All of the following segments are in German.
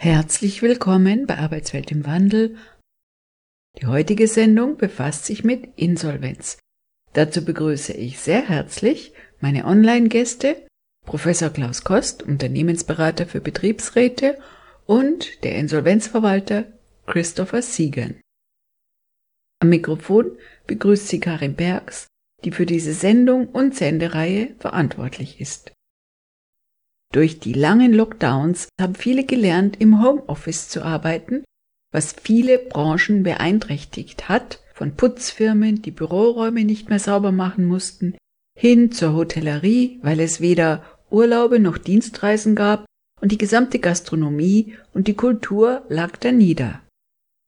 Herzlich willkommen bei Arbeitswelt im Wandel. Die heutige Sendung befasst sich mit Insolvenz. Dazu begrüße ich sehr herzlich meine Online-Gäste, Professor Klaus Kost, Unternehmensberater für Betriebsräte und der Insolvenzverwalter Christopher Siegern. Am Mikrofon begrüßt sie Karin Bergs, die für diese Sendung und Sendereihe verantwortlich ist. Durch die langen Lockdowns haben viele gelernt, im Homeoffice zu arbeiten, was viele Branchen beeinträchtigt hat, von Putzfirmen, die Büroräume nicht mehr sauber machen mussten, hin zur Hotellerie, weil es weder Urlaube noch Dienstreisen gab und die gesamte Gastronomie und die Kultur lag da nieder.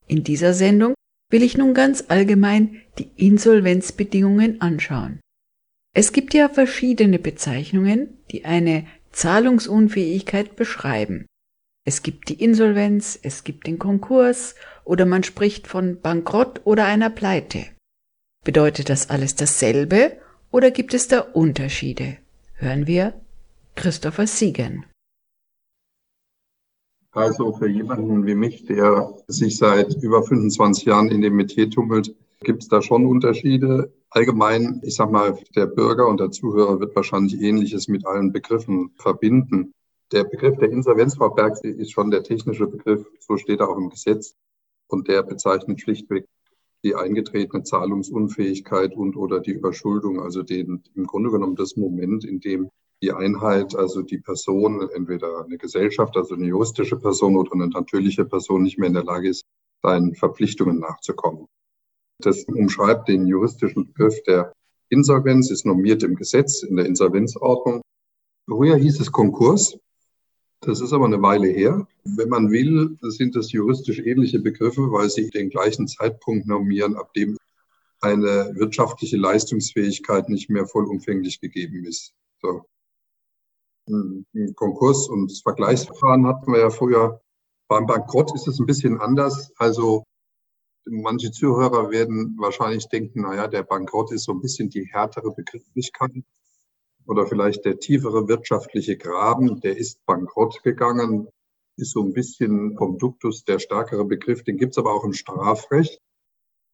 In dieser Sendung will ich nun ganz allgemein die Insolvenzbedingungen anschauen. Es gibt ja verschiedene Bezeichnungen, die eine Zahlungsunfähigkeit beschreiben. Es gibt die Insolvenz, es gibt den Konkurs oder man spricht von Bankrott oder einer Pleite. Bedeutet das alles dasselbe oder gibt es da Unterschiede? Hören wir Christopher Siegen. Also für jemanden wie mich, der sich seit über 25 Jahren in dem Metier tummelt, gibt es da schon Unterschiede. Allgemein, ich sag mal, der Bürger und der Zuhörer wird wahrscheinlich Ähnliches mit allen Begriffen verbinden. Der Begriff der Insolvenzverberg ist schon der technische Begriff, so steht er auch im Gesetz. Und der bezeichnet schlichtweg die eingetretene Zahlungsunfähigkeit und oder die Überschuldung, also den, im Grunde genommen das Moment, in dem die Einheit, also die Person, entweder eine Gesellschaft, also eine juristische Person oder eine natürliche Person nicht mehr in der Lage ist, seinen Verpflichtungen nachzukommen. Das umschreibt den juristischen Begriff der Insolvenz, ist normiert im Gesetz, in der Insolvenzordnung. Früher hieß es Konkurs. Das ist aber eine Weile her. Wenn man will, sind das juristisch ähnliche Begriffe, weil sie den gleichen Zeitpunkt normieren, ab dem eine wirtschaftliche Leistungsfähigkeit nicht mehr vollumfänglich gegeben ist. So. Konkurs und das Vergleichsverfahren hatten wir ja früher. Beim Bankrott ist es ein bisschen anders. Also Manche Zuhörer werden wahrscheinlich denken, naja, der Bankrott ist so ein bisschen die härtere Begrifflichkeit oder vielleicht der tiefere wirtschaftliche Graben, der ist bankrott gegangen, ist so ein bisschen vom Duktus der stärkere Begriff, den gibt's aber auch im Strafrecht.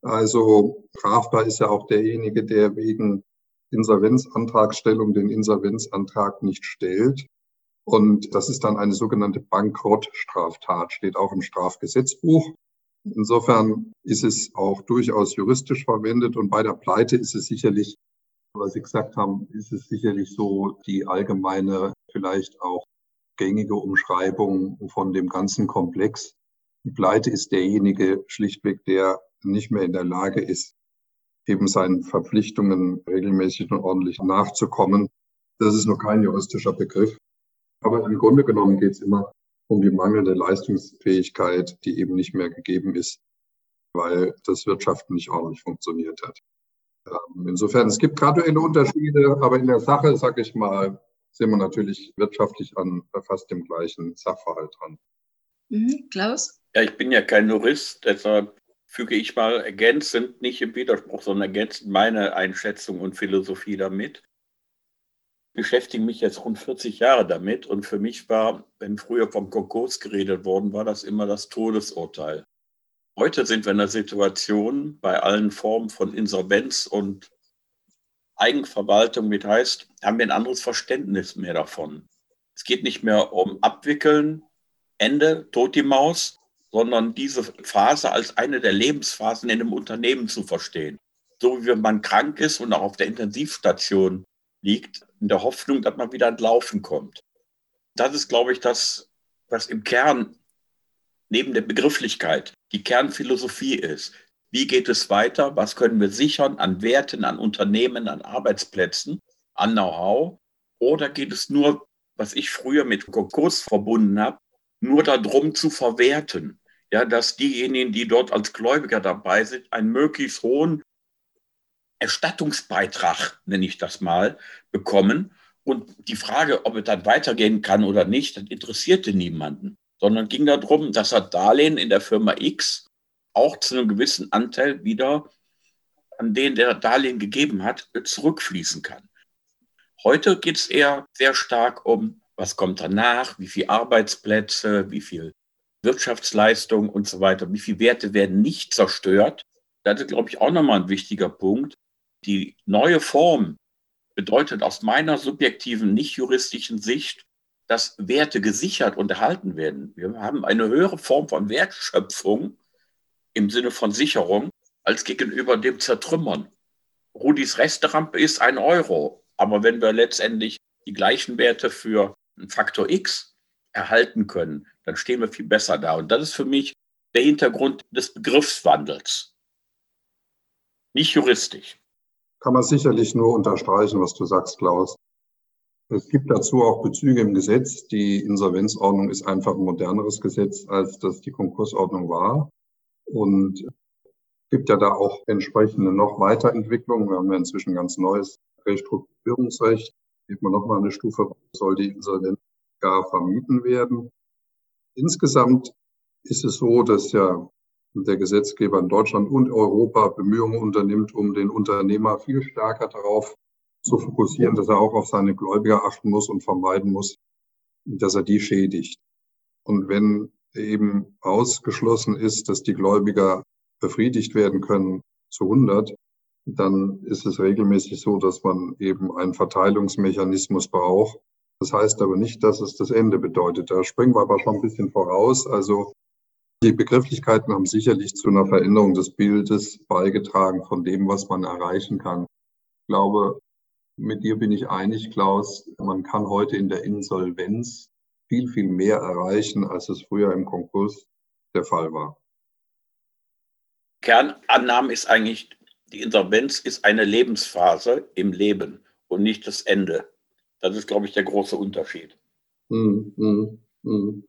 Also strafbar ist ja auch derjenige, der wegen Insolvenzantragstellung den Insolvenzantrag nicht stellt. Und das ist dann eine sogenannte Bankrottstraftat, steht auch im Strafgesetzbuch. Insofern ist es auch durchaus juristisch verwendet und bei der Pleite ist es sicherlich, was Sie gesagt haben, ist es sicherlich so die allgemeine, vielleicht auch gängige Umschreibung von dem ganzen Komplex. Die Pleite ist derjenige schlichtweg, der nicht mehr in der Lage ist, eben seinen Verpflichtungen regelmäßig und ordentlich nachzukommen. Das ist noch kein juristischer Begriff. Aber im Grunde genommen geht es immer um die mangelnde Leistungsfähigkeit, die eben nicht mehr gegeben ist, weil das Wirtschaften nicht ordentlich funktioniert hat. Ähm, insofern, es gibt graduelle Unterschiede, aber in der Sache, sage ich mal, sind wir natürlich wirtschaftlich an fast dem gleichen Sachverhalt dran. Mhm, Klaus? Ja, ich bin ja kein Jurist, deshalb füge ich mal ergänzend, nicht im Widerspruch, sondern ergänzend meine Einschätzung und Philosophie damit beschäftige mich jetzt rund 40 Jahre damit und für mich war, wenn früher vom Konkurs geredet worden war, das immer das Todesurteil. Heute sind wir in einer Situation bei allen Formen von Insolvenz und Eigenverwaltung mit heißt, haben wir ein anderes Verständnis mehr davon. Es geht nicht mehr um Abwickeln, Ende, tot die Maus, sondern diese Phase als eine der Lebensphasen in einem Unternehmen zu verstehen. So wie wenn man krank ist und auch auf der Intensivstation liegt, in der Hoffnung, dass man wieder ins Laufen kommt. Das ist, glaube ich, das, was im Kern neben der Begrifflichkeit die Kernphilosophie ist. Wie geht es weiter? Was können wir sichern an Werten, an Unternehmen, an Arbeitsplätzen, an Know-how? Oder geht es nur, was ich früher mit Konkurs verbunden habe, nur darum zu verwerten? Ja, dass diejenigen, die dort als Gläubiger dabei sind, einen möglichst hohen Erstattungsbeitrag, nenne ich das mal, bekommen. Und die Frage, ob es dann weitergehen kann oder nicht, das interessierte niemanden, sondern ging darum, dass er Darlehen in der Firma X auch zu einem gewissen Anteil wieder an den der Darlehen gegeben hat, zurückfließen kann. Heute geht es eher sehr stark um, was kommt danach, wie viele Arbeitsplätze, wie viel Wirtschaftsleistung und so weiter, wie viele Werte werden nicht zerstört. Das ist, glaube ich, auch nochmal ein wichtiger Punkt. Die neue Form bedeutet aus meiner subjektiven, nicht juristischen Sicht, dass Werte gesichert und erhalten werden. Wir haben eine höhere Form von Wertschöpfung im Sinne von Sicherung als gegenüber dem Zertrümmern. Rudis Restaurant ist ein Euro, aber wenn wir letztendlich die gleichen Werte für einen Faktor X erhalten können, dann stehen wir viel besser da. Und das ist für mich der Hintergrund des Begriffswandels. Nicht juristisch. Kann man sicherlich nur unterstreichen, was du sagst, Klaus. Es gibt dazu auch Bezüge im Gesetz. Die Insolvenzordnung ist einfach ein moderneres Gesetz, als das die Konkursordnung war. Und gibt ja da auch entsprechende noch Weiterentwicklungen. Wir haben ja inzwischen ganz neues Restrukturierungsrecht. Geht man noch mal eine Stufe, soll die Insolvenz gar vermieden werden. Insgesamt ist es so, dass ja der Gesetzgeber in Deutschland und Europa Bemühungen unternimmt, um den Unternehmer viel stärker darauf zu fokussieren, dass er auch auf seine Gläubiger achten muss und vermeiden muss, dass er die schädigt. Und wenn eben ausgeschlossen ist, dass die Gläubiger befriedigt werden können zu 100, dann ist es regelmäßig so, dass man eben einen Verteilungsmechanismus braucht. Das heißt aber nicht, dass es das Ende bedeutet. Da springen wir aber schon ein bisschen voraus. Also die Begrifflichkeiten haben sicherlich zu einer Veränderung des Bildes beigetragen von dem, was man erreichen kann. Ich glaube, mit dir bin ich einig, Klaus. Man kann heute in der Insolvenz viel, viel mehr erreichen, als es früher im Konkurs der Fall war. Kernannahme ist eigentlich, die Insolvenz ist eine Lebensphase im Leben und nicht das Ende. Das ist, glaube ich, der große Unterschied. Mm, mm, mm.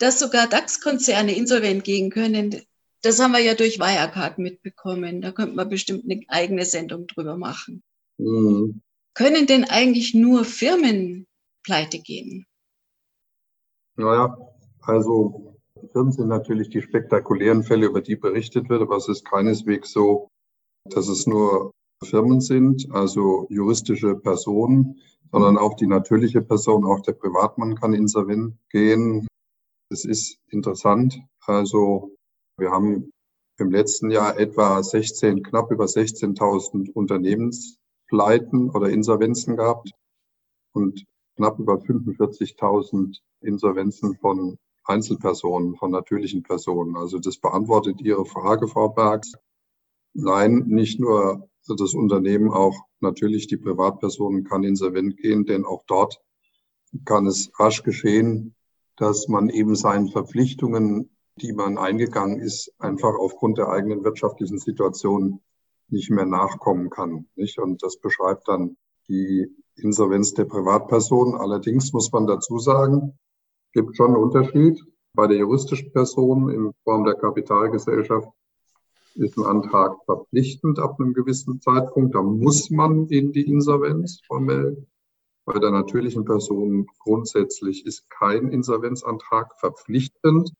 Dass sogar DAX-Konzerne insolvent gehen können, das haben wir ja durch Wirecard mitbekommen. Da könnte man bestimmt eine eigene Sendung drüber machen. Mhm. Können denn eigentlich nur Firmen pleite gehen? Naja, also Firmen sind natürlich die spektakulären Fälle, über die berichtet wird, aber es ist keineswegs so, dass es nur Firmen sind, also juristische Personen, sondern auch die natürliche Person, auch der Privatmann kann insolvent gehen. Das ist interessant. Also wir haben im letzten Jahr etwa 16, knapp über 16.000 Unternehmenspleiten oder Insolvenzen gehabt und knapp über 45.000 Insolvenzen von Einzelpersonen, von natürlichen Personen. Also das beantwortet Ihre Frage, Frau Bergs. Nein, nicht nur das Unternehmen, auch natürlich die Privatpersonen kann insolvent gehen, denn auch dort kann es rasch geschehen, dass man eben seinen Verpflichtungen die man eingegangen ist, einfach aufgrund der eigenen wirtschaftlichen Situation nicht mehr nachkommen kann. Nicht? Und das beschreibt dann die Insolvenz der Privatperson. Allerdings muss man dazu sagen, gibt schon einen Unterschied. Bei der juristischen Person in Form der Kapitalgesellschaft ist ein Antrag verpflichtend ab einem gewissen Zeitpunkt. Da muss man in die Insolvenz formell. Bei der natürlichen Person grundsätzlich ist kein Insolvenzantrag verpflichtend.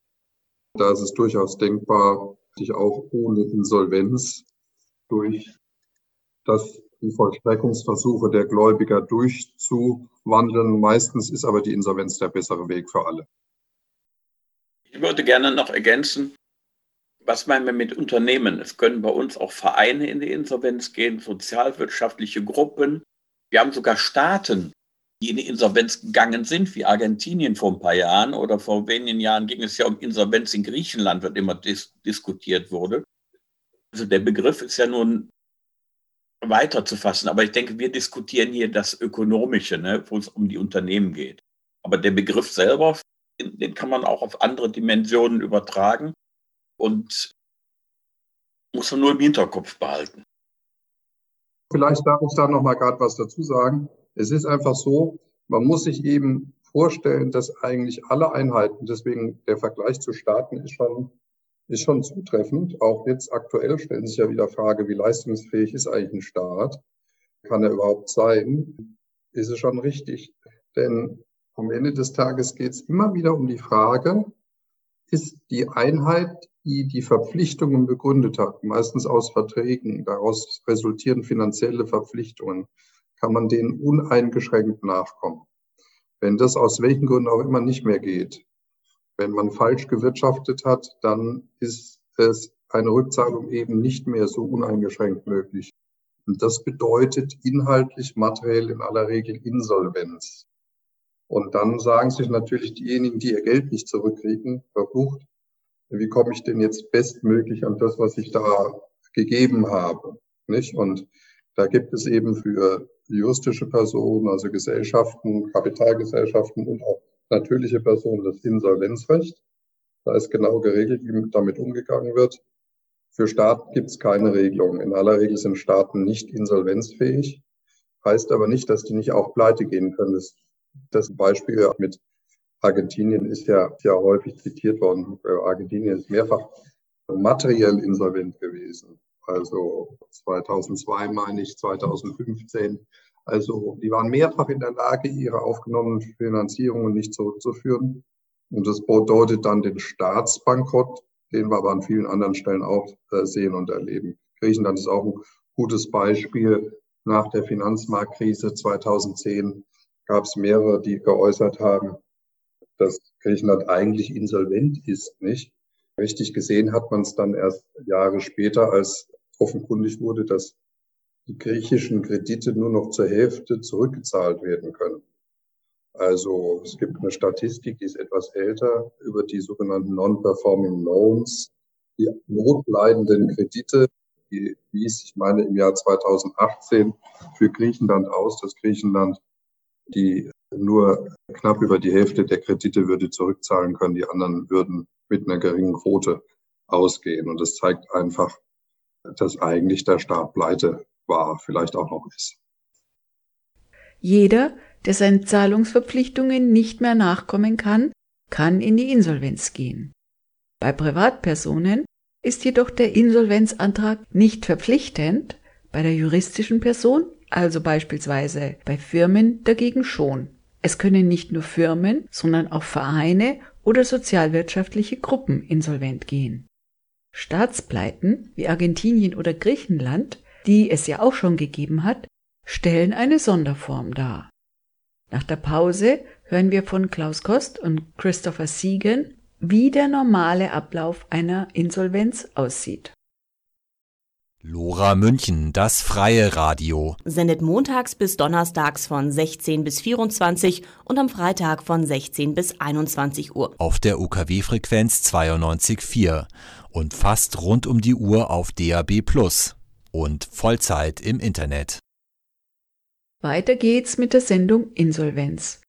Da ist es durchaus denkbar, sich auch ohne Insolvenz durch das, die Vollstreckungsversuche der Gläubiger durchzuwandeln. Meistens ist aber die Insolvenz der bessere Weg für alle. Ich würde gerne noch ergänzen, was meinen wir mit Unternehmen? Es können bei uns auch Vereine in die Insolvenz gehen, sozialwirtschaftliche Gruppen. Wir haben sogar Staaten, die in die Insolvenz gegangen sind, wie Argentinien vor ein paar Jahren oder vor wenigen Jahren ging es ja um Insolvenz in Griechenland, wird immer dis diskutiert wurde. Also der Begriff ist ja nun weiter zu fassen, aber ich denke, wir diskutieren hier das Ökonomische, ne, wo es um die Unternehmen geht. Aber der Begriff selber, den kann man auch auf andere Dimensionen übertragen und muss man nur im Hinterkopf behalten. Vielleicht darf ich da noch mal gerade was dazu sagen. Es ist einfach so, man muss sich eben vorstellen, dass eigentlich alle Einheiten, deswegen der Vergleich zu Staaten ist schon, ist schon zutreffend. Auch jetzt aktuell stellen sich ja wieder Frage, wie leistungsfähig ist eigentlich ein Staat? Kann er überhaupt sein? Ist es schon richtig? Denn am Ende des Tages geht es immer wieder um die Frage, ist die Einheit, die die Verpflichtungen begründet hat, meistens aus Verträgen, daraus resultieren finanzielle Verpflichtungen, kann man denen uneingeschränkt nachkommen. Wenn das aus welchen Gründen auch immer nicht mehr geht, wenn man falsch gewirtschaftet hat, dann ist es eine Rückzahlung eben nicht mehr so uneingeschränkt möglich. Und das bedeutet inhaltlich, materiell in aller Regel Insolvenz. Und dann sagen sich natürlich diejenigen, die ihr Geld nicht zurückkriegen, verflucht, wie komme ich denn jetzt bestmöglich an das, was ich da gegeben habe? Nicht? Und da gibt es eben für juristische Personen, also Gesellschaften, Kapitalgesellschaften und auch natürliche Personen das Insolvenzrecht. Da ist genau geregelt, wie damit umgegangen wird. Für Staaten gibt es keine Regelung. In aller Regel sind Staaten nicht insolvenzfähig. Heißt aber nicht, dass die nicht auch pleite gehen können. Das, das Beispiel mit Argentinien ist ja, ja häufig zitiert worden. Argentinien ist mehrfach materiell insolvent gewesen. Also 2002 meine ich, 2015. Also die waren mehrfach in der Lage, ihre aufgenommenen Finanzierungen nicht zurückzuführen. Und das bedeutet dann den Staatsbankrott, den wir aber an vielen anderen Stellen auch äh, sehen und erleben. Griechenland ist auch ein gutes Beispiel. Nach der Finanzmarktkrise 2010 gab es mehrere, die geäußert haben, dass Griechenland eigentlich insolvent ist, nicht? Richtig gesehen hat man es dann erst Jahre später, als offenkundig wurde, dass die griechischen Kredite nur noch zur Hälfte zurückgezahlt werden können. Also es gibt eine Statistik, die ist etwas älter, über die sogenannten Non-Performing Loans, die notleidenden Kredite, die wies, ich meine, im Jahr 2018 für Griechenland aus, dass Griechenland die nur knapp über die Hälfte der Kredite würde zurückzahlen können. Die anderen würden mit einer geringen Quote ausgehen. Und das zeigt einfach, dass eigentlich der Staat pleite war, vielleicht auch noch ist. Jeder, der seinen Zahlungsverpflichtungen nicht mehr nachkommen kann, kann in die Insolvenz gehen. Bei Privatpersonen ist jedoch der Insolvenzantrag nicht verpflichtend, bei der juristischen Person, also beispielsweise bei Firmen, dagegen schon. Es können nicht nur Firmen, sondern auch Vereine oder sozialwirtschaftliche Gruppen insolvent gehen. Staatspleiten wie Argentinien oder Griechenland, die es ja auch schon gegeben hat, stellen eine Sonderform dar. Nach der Pause hören wir von Klaus Kost und Christopher Siegen, wie der normale Ablauf einer Insolvenz aussieht. Lora München, das freie Radio. Sendet montags bis donnerstags von 16 bis 24 und am Freitag von 16 bis 21 Uhr. Auf der UKW-Frequenz 92.4 und fast rund um die Uhr auf DAB Plus und Vollzeit im Internet. Weiter geht's mit der Sendung Insolvenz.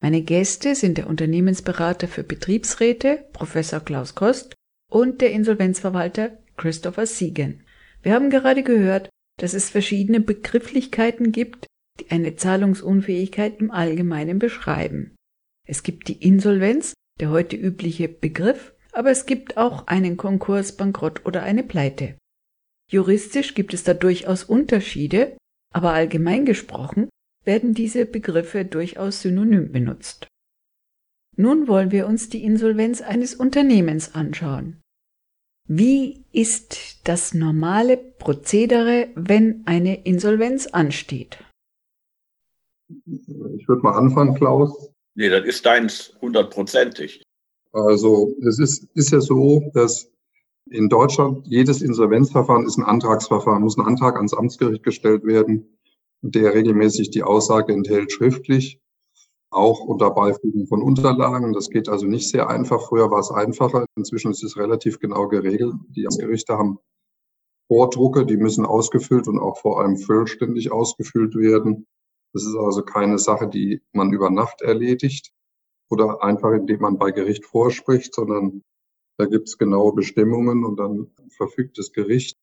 Meine Gäste sind der Unternehmensberater für Betriebsräte, Professor Klaus Kost, und der Insolvenzverwalter Christopher Siegen. Wir haben gerade gehört, dass es verschiedene Begrifflichkeiten gibt, die eine Zahlungsunfähigkeit im Allgemeinen beschreiben. Es gibt die Insolvenz, der heute übliche Begriff, aber es gibt auch einen Konkurs, Bankrott oder eine Pleite. Juristisch gibt es da durchaus Unterschiede, aber allgemein gesprochen werden diese Begriffe durchaus synonym benutzt. Nun wollen wir uns die Insolvenz eines Unternehmens anschauen. Wie ist das normale Prozedere, wenn eine Insolvenz ansteht? Ich würde mal anfangen, Klaus. Nee, das ist deins hundertprozentig. Also es ist, ist ja so, dass in Deutschland jedes Insolvenzverfahren ist ein Antragsverfahren, muss ein Antrag ans Amtsgericht gestellt werden, der regelmäßig die Aussage enthält schriftlich, auch unter Beifügung von Unterlagen. Das geht also nicht sehr einfach. Früher war es einfacher. Inzwischen ist es relativ genau geregelt. Die Amtsgerichte haben Vordrucke, die müssen ausgefüllt und auch vor allem vollständig ausgefüllt werden. Das ist also keine Sache, die man über Nacht erledigt oder einfach indem man bei Gericht vorspricht, sondern da gibt es genaue Bestimmungen und dann verfügt das Gericht,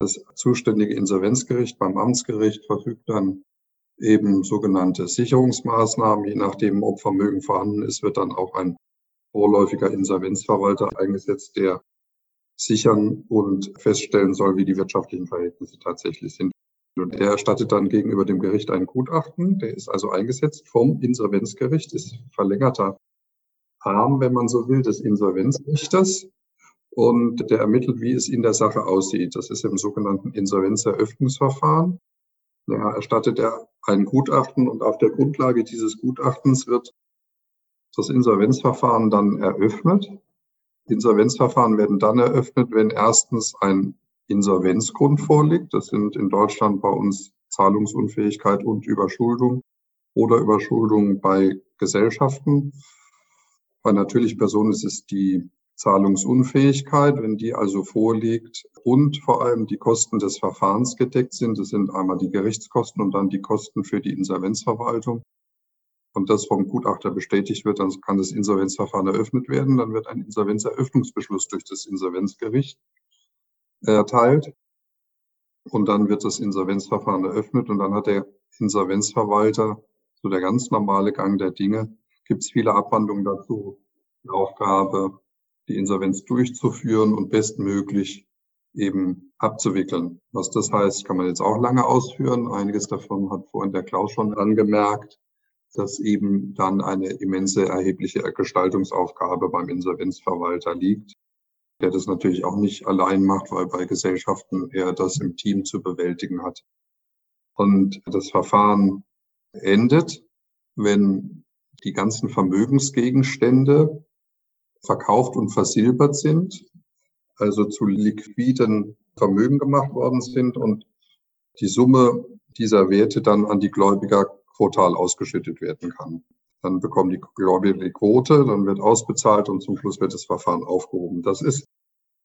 das zuständige Insolvenzgericht beim Amtsgericht verfügt dann eben sogenannte Sicherungsmaßnahmen. Je nachdem, ob Vermögen vorhanden ist, wird dann auch ein vorläufiger Insolvenzverwalter eingesetzt, der sichern und feststellen soll, wie die wirtschaftlichen Verhältnisse tatsächlich sind. Und der erstattet dann gegenüber dem Gericht ein Gutachten. Der ist also eingesetzt vom Insolvenzgericht, ist verlängerter Arm, wenn man so will, des Insolvenzrichters. Und der ermittelt, wie es in der Sache aussieht. Das ist im sogenannten Insolvenzeröffnungsverfahren. Ja, erstattet er ein Gutachten und auf der Grundlage dieses Gutachtens wird das Insolvenzverfahren dann eröffnet. Insolvenzverfahren werden dann eröffnet, wenn erstens ein Insolvenzgrund vorliegt. Das sind in Deutschland bei uns Zahlungsunfähigkeit und Überschuldung oder Überschuldung bei Gesellschaften. Bei natürlichen Personen ist es die Zahlungsunfähigkeit, wenn die also vorliegt und vor allem die Kosten des Verfahrens gedeckt sind. Das sind einmal die Gerichtskosten und dann die Kosten für die Insolvenzverwaltung. Und das vom Gutachter bestätigt wird, dann kann das Insolvenzverfahren eröffnet werden. Dann wird ein Insolvenzeröffnungsbeschluss durch das Insolvenzgericht erteilt. Und dann wird das Insolvenzverfahren eröffnet und dann hat der Insolvenzverwalter, so der ganz normale Gang der Dinge, gibt es viele Abwandlungen dazu, die Aufgabe, die Insolvenz durchzuführen und bestmöglich eben abzuwickeln. Was das heißt, kann man jetzt auch lange ausführen. Einiges davon hat vorhin der Klaus schon angemerkt, dass eben dann eine immense erhebliche Gestaltungsaufgabe beim Insolvenzverwalter liegt, der das natürlich auch nicht allein macht, weil bei Gesellschaften er das im Team zu bewältigen hat. Und das Verfahren endet, wenn die ganzen Vermögensgegenstände verkauft und versilbert sind, also zu liquiden Vermögen gemacht worden sind und die Summe dieser Werte dann an die Gläubiger quotal ausgeschüttet werden kann. Dann bekommen die Gläubiger die Quote, dann wird ausbezahlt und zum Schluss wird das Verfahren aufgehoben. Das ist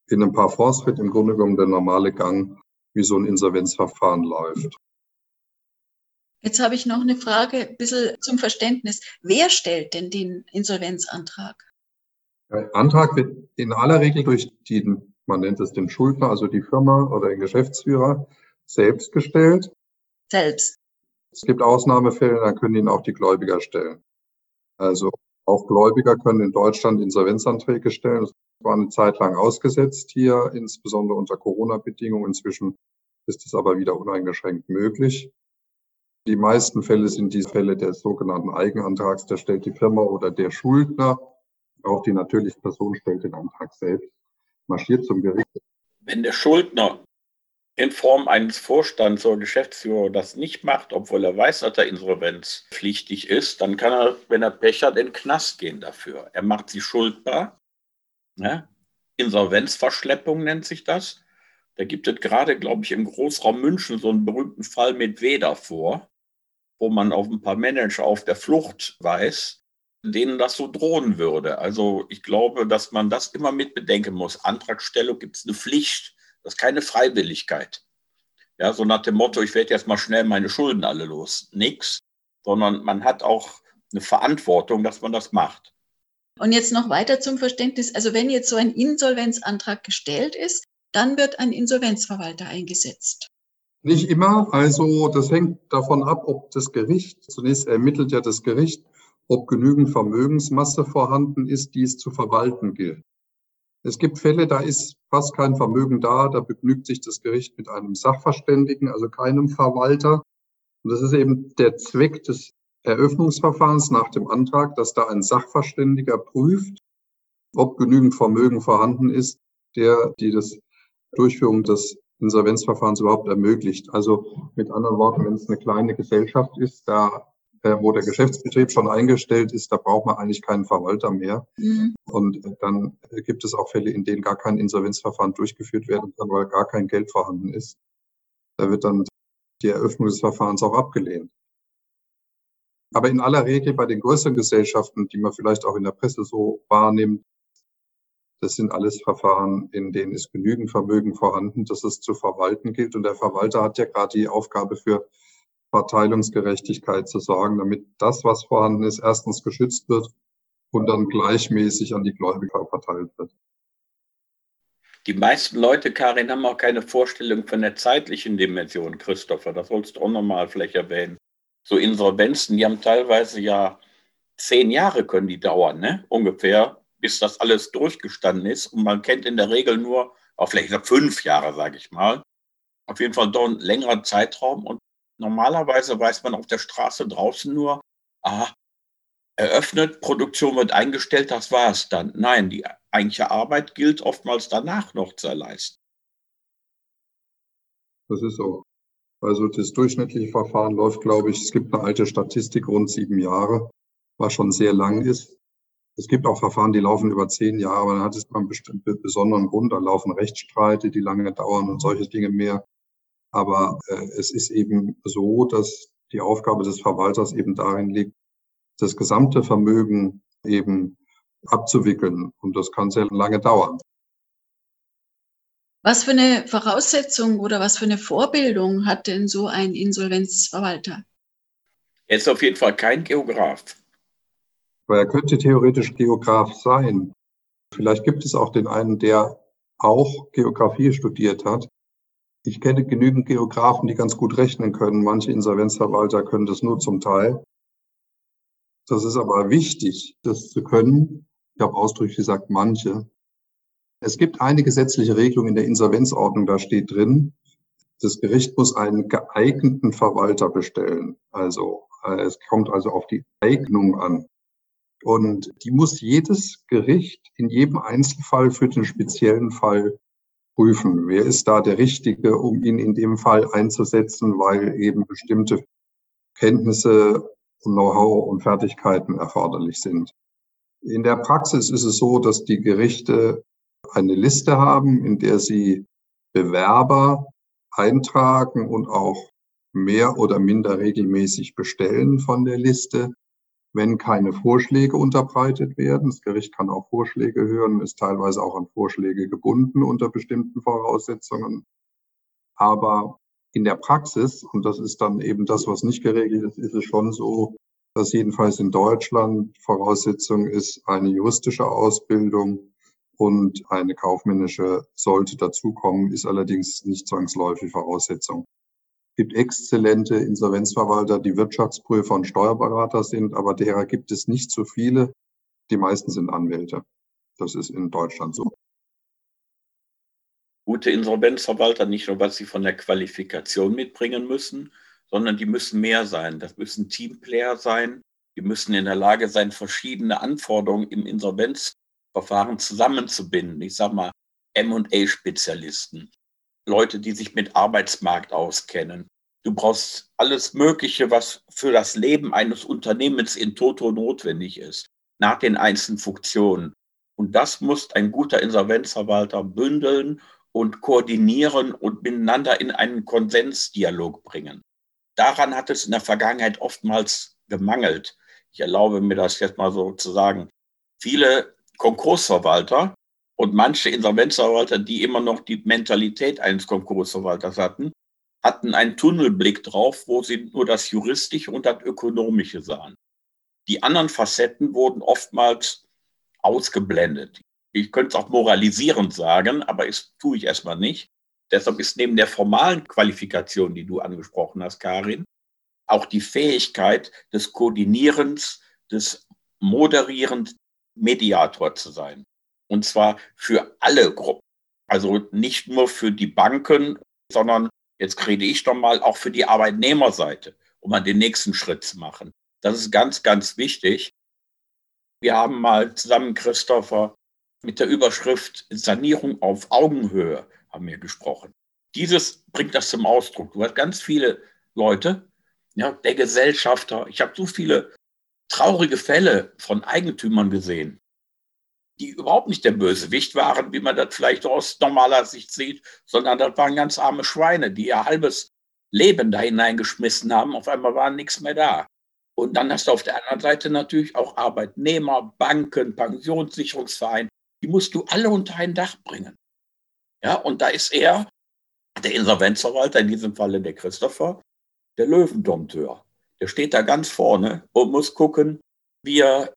in ein paar Fonds wird im Grunde genommen der normale Gang, wie so ein Insolvenzverfahren läuft. Jetzt habe ich noch eine Frage, ein bisschen zum Verständnis. Wer stellt denn den Insolvenzantrag? Der Antrag wird in aller Regel durch den, man nennt es den Schuldner, also die Firma oder den Geschäftsführer, selbst gestellt. Selbst. Es gibt Ausnahmefälle, da können ihn auch die Gläubiger stellen. Also auch Gläubiger können in Deutschland Insolvenzanträge stellen. Das war eine Zeit lang ausgesetzt hier, insbesondere unter Corona-Bedingungen. Inzwischen ist es aber wieder uneingeschränkt möglich. Die meisten Fälle sind die Fälle des sogenannten Eigenantrags. Da stellt die Firma oder der Schuldner auch die natürliche Person stellt den Antrag selbst, marschiert zum Gericht. Wenn der Schuldner in Form eines Vorstands oder Geschäftsführer das nicht macht, obwohl er weiß, dass er insolvenzpflichtig ist, dann kann er, wenn er Pech hat, in den Knast gehen dafür. Er macht sie schuldbar. Ne? Insolvenzverschleppung nennt sich das. Da gibt es gerade, glaube ich, im Großraum München so einen berühmten Fall mit Weder vor, wo man auf ein paar Manager auf der Flucht weiß, denen das so drohen würde. Also ich glaube, dass man das immer mit bedenken muss. Antragstellung gibt es eine Pflicht, das ist keine Freiwilligkeit. Ja, so nach dem Motto, ich werde jetzt mal schnell meine Schulden alle los. Nix, sondern man hat auch eine Verantwortung, dass man das macht. Und jetzt noch weiter zum Verständnis. Also wenn jetzt so ein Insolvenzantrag gestellt ist, dann wird ein Insolvenzverwalter eingesetzt. Nicht immer. Also das hängt davon ab, ob das Gericht, zunächst ermittelt ja das Gericht, ob genügend Vermögensmasse vorhanden ist, die es zu verwalten gilt. Es gibt Fälle, da ist fast kein Vermögen da, da begnügt sich das Gericht mit einem Sachverständigen, also keinem Verwalter. Und das ist eben der Zweck des Eröffnungsverfahrens nach dem Antrag, dass da ein Sachverständiger prüft, ob genügend Vermögen vorhanden ist, der die das Durchführung des Insolvenzverfahrens überhaupt ermöglicht. Also mit anderen Worten, wenn es eine kleine Gesellschaft ist, da wo der Geschäftsbetrieb schon eingestellt ist, da braucht man eigentlich keinen Verwalter mehr. Mhm. Und äh, dann gibt es auch Fälle, in denen gar kein Insolvenzverfahren durchgeführt werden kann, weil gar kein Geld vorhanden ist. Da wird dann die Eröffnung des Verfahrens auch abgelehnt. Aber in aller Regel bei den größeren Gesellschaften, die man vielleicht auch in der Presse so wahrnimmt, das sind alles Verfahren, in denen ist genügend Vermögen vorhanden, dass es zu verwalten gilt. Und der Verwalter hat ja gerade die Aufgabe für Verteilungsgerechtigkeit zu sorgen, damit das, was vorhanden ist, erstens geschützt wird und dann gleichmäßig an die Gläubiger verteilt wird. Die meisten Leute, Karin, haben auch keine Vorstellung von der zeitlichen Dimension, Christopher. Das sollst du auch nochmal vielleicht erwähnen. So Insolvenzen, die haben teilweise ja zehn Jahre können die dauern, ne? ungefähr, bis das alles durchgestanden ist. Und man kennt in der Regel nur, auch vielleicht fünf Jahre, sage ich mal. Auf jeden Fall doch ein längerer Zeitraum. Und Normalerweise weiß man auf der Straße draußen nur, ah, eröffnet, Produktion wird eingestellt, das war es dann. Nein, die eigentliche Arbeit gilt oftmals danach noch zu leisten. Das ist so. Also das durchschnittliche Verfahren läuft, glaube ich, es gibt eine alte Statistik, rund sieben Jahre, was schon sehr lang ist. Es gibt auch Verfahren, die laufen über zehn Jahre, aber dann hat es einen besonderen Grund. Da laufen Rechtsstreite, die lange dauern und solche Dinge mehr. Aber äh, es ist eben so, dass die Aufgabe des Verwalters eben darin liegt, das gesamte Vermögen eben abzuwickeln. Und das kann sehr lange dauern. Was für eine Voraussetzung oder was für eine Vorbildung hat denn so ein Insolvenzverwalter? Er ist auf jeden Fall kein Geograf. Aber er könnte theoretisch Geograf sein. Vielleicht gibt es auch den einen, der auch Geografie studiert hat. Ich kenne genügend Geografen, die ganz gut rechnen können. Manche Insolvenzverwalter können das nur zum Teil. Das ist aber wichtig, das zu können. Ich habe ausdrücklich gesagt, manche. Es gibt eine gesetzliche Regelung in der Insolvenzordnung, da steht drin, das Gericht muss einen geeigneten Verwalter bestellen. Also äh, es kommt also auf die Eignung an. Und die muss jedes Gericht in jedem Einzelfall für den speziellen Fall prüfen. Wer ist da der Richtige, um ihn in dem Fall einzusetzen, weil eben bestimmte Kenntnisse, Know-how und Fertigkeiten erforderlich sind. In der Praxis ist es so, dass die Gerichte eine Liste haben, in der sie Bewerber eintragen und auch mehr oder minder regelmäßig bestellen von der Liste wenn keine Vorschläge unterbreitet werden. Das Gericht kann auch Vorschläge hören, ist teilweise auch an Vorschläge gebunden unter bestimmten Voraussetzungen. Aber in der Praxis, und das ist dann eben das, was nicht geregelt ist, ist es schon so, dass jedenfalls in Deutschland Voraussetzung ist eine juristische Ausbildung und eine kaufmännische sollte dazukommen, ist allerdings nicht zwangsläufig Voraussetzung gibt exzellente Insolvenzverwalter, die Wirtschaftsprüfer und Steuerberater sind, aber derer gibt es nicht so viele. Die meisten sind Anwälte. Das ist in Deutschland so. Gute Insolvenzverwalter, nicht nur was sie von der Qualifikation mitbringen müssen, sondern die müssen mehr sein. Das müssen Teamplayer sein. Die müssen in der Lage sein, verschiedene Anforderungen im Insolvenzverfahren zusammenzubinden. Ich sage mal, M&A-Spezialisten, Leute, die sich mit Arbeitsmarkt auskennen. Du brauchst alles Mögliche, was für das Leben eines Unternehmens in Toto notwendig ist, nach den einzelnen Funktionen. Und das muss ein guter Insolvenzverwalter bündeln und koordinieren und miteinander in einen Konsensdialog bringen. Daran hat es in der Vergangenheit oftmals gemangelt. Ich erlaube mir das jetzt mal so zu sagen. Viele Konkursverwalter und manche Insolvenzverwalter, die immer noch die Mentalität eines Konkursverwalters hatten, hatten einen Tunnelblick drauf, wo sie nur das Juristische und das Ökonomische sahen. Die anderen Facetten wurden oftmals ausgeblendet. Ich könnte es auch moralisierend sagen, aber das tue ich erstmal nicht. Deshalb ist neben der formalen Qualifikation, die du angesprochen hast, Karin, auch die Fähigkeit des Koordinierens, des Moderierens, Mediator zu sein. Und zwar für alle Gruppen. Also nicht nur für die Banken, sondern jetzt rede ich doch mal auch für die Arbeitnehmerseite, um mal den nächsten Schritt zu machen. Das ist ganz, ganz wichtig. Wir haben mal zusammen, Christopher, mit der Überschrift Sanierung auf Augenhöhe haben wir gesprochen. Dieses bringt das zum Ausdruck. Du hast ganz viele Leute, ja, der Gesellschafter. Ich habe so viele traurige Fälle von Eigentümern gesehen, die überhaupt nicht der Bösewicht waren, wie man das vielleicht aus normaler Sicht sieht, sondern das waren ganz arme Schweine, die ihr halbes Leben da hineingeschmissen haben. Auf einmal war nichts mehr da. Und dann hast du auf der anderen Seite natürlich auch Arbeitnehmer, Banken, Pensionssicherungsvereine. Die musst du alle unter ein Dach bringen. Ja, und da ist er, der Insolvenzverwalter, in diesem Falle der Christopher, der Löwendompteur. Der steht da ganz vorne und muss gucken, wie er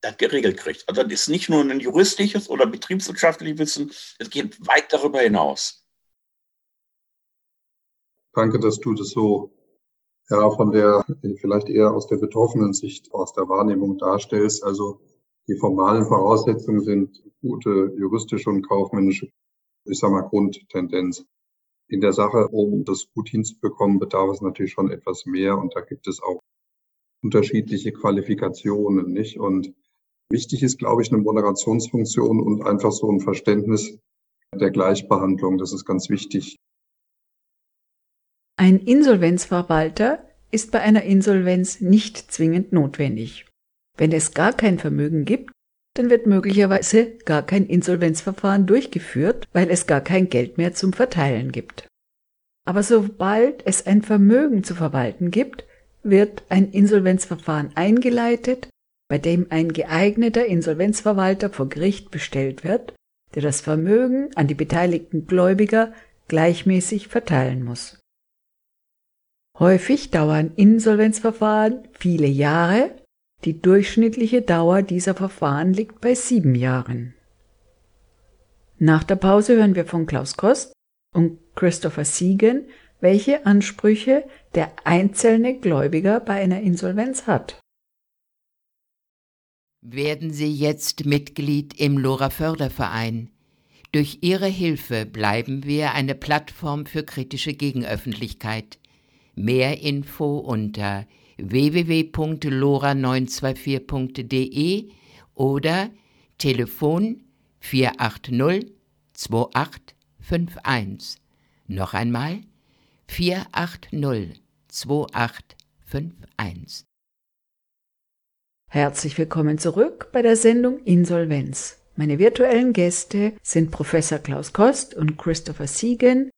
das geregelt kriegt. Also das ist nicht nur ein juristisches oder betriebswirtschaftliches Wissen, es geht weit darüber hinaus. Danke, dass du das so ja, von der, vielleicht eher aus der betroffenen Sicht, aus der Wahrnehmung darstellst. Also die formalen Voraussetzungen sind gute juristische und kaufmännische, ich sag mal, Grundtendenz. In der Sache, um das gut hinzubekommen, bedarf es natürlich schon etwas mehr und da gibt es auch unterschiedliche Qualifikationen, nicht? Und Wichtig ist, glaube ich, eine Moderationsfunktion und einfach so ein Verständnis der Gleichbehandlung. Das ist ganz wichtig. Ein Insolvenzverwalter ist bei einer Insolvenz nicht zwingend notwendig. Wenn es gar kein Vermögen gibt, dann wird möglicherweise gar kein Insolvenzverfahren durchgeführt, weil es gar kein Geld mehr zum Verteilen gibt. Aber sobald es ein Vermögen zu verwalten gibt, wird ein Insolvenzverfahren eingeleitet, bei dem ein geeigneter Insolvenzverwalter vor Gericht bestellt wird, der das Vermögen an die beteiligten Gläubiger gleichmäßig verteilen muss. Häufig dauern Insolvenzverfahren viele Jahre, die durchschnittliche Dauer dieser Verfahren liegt bei sieben Jahren. Nach der Pause hören wir von Klaus Kost und Christopher Siegen, welche Ansprüche der einzelne Gläubiger bei einer Insolvenz hat. Werden Sie jetzt Mitglied im Lora Förderverein. Durch Ihre Hilfe bleiben wir eine Plattform für kritische Gegenöffentlichkeit. Mehr Info unter www.lora924.de oder Telefon 480 2851. Noch einmal 480 2851. Herzlich willkommen zurück bei der Sendung Insolvenz. Meine virtuellen Gäste sind Professor Klaus Kost und Christopher Siegen,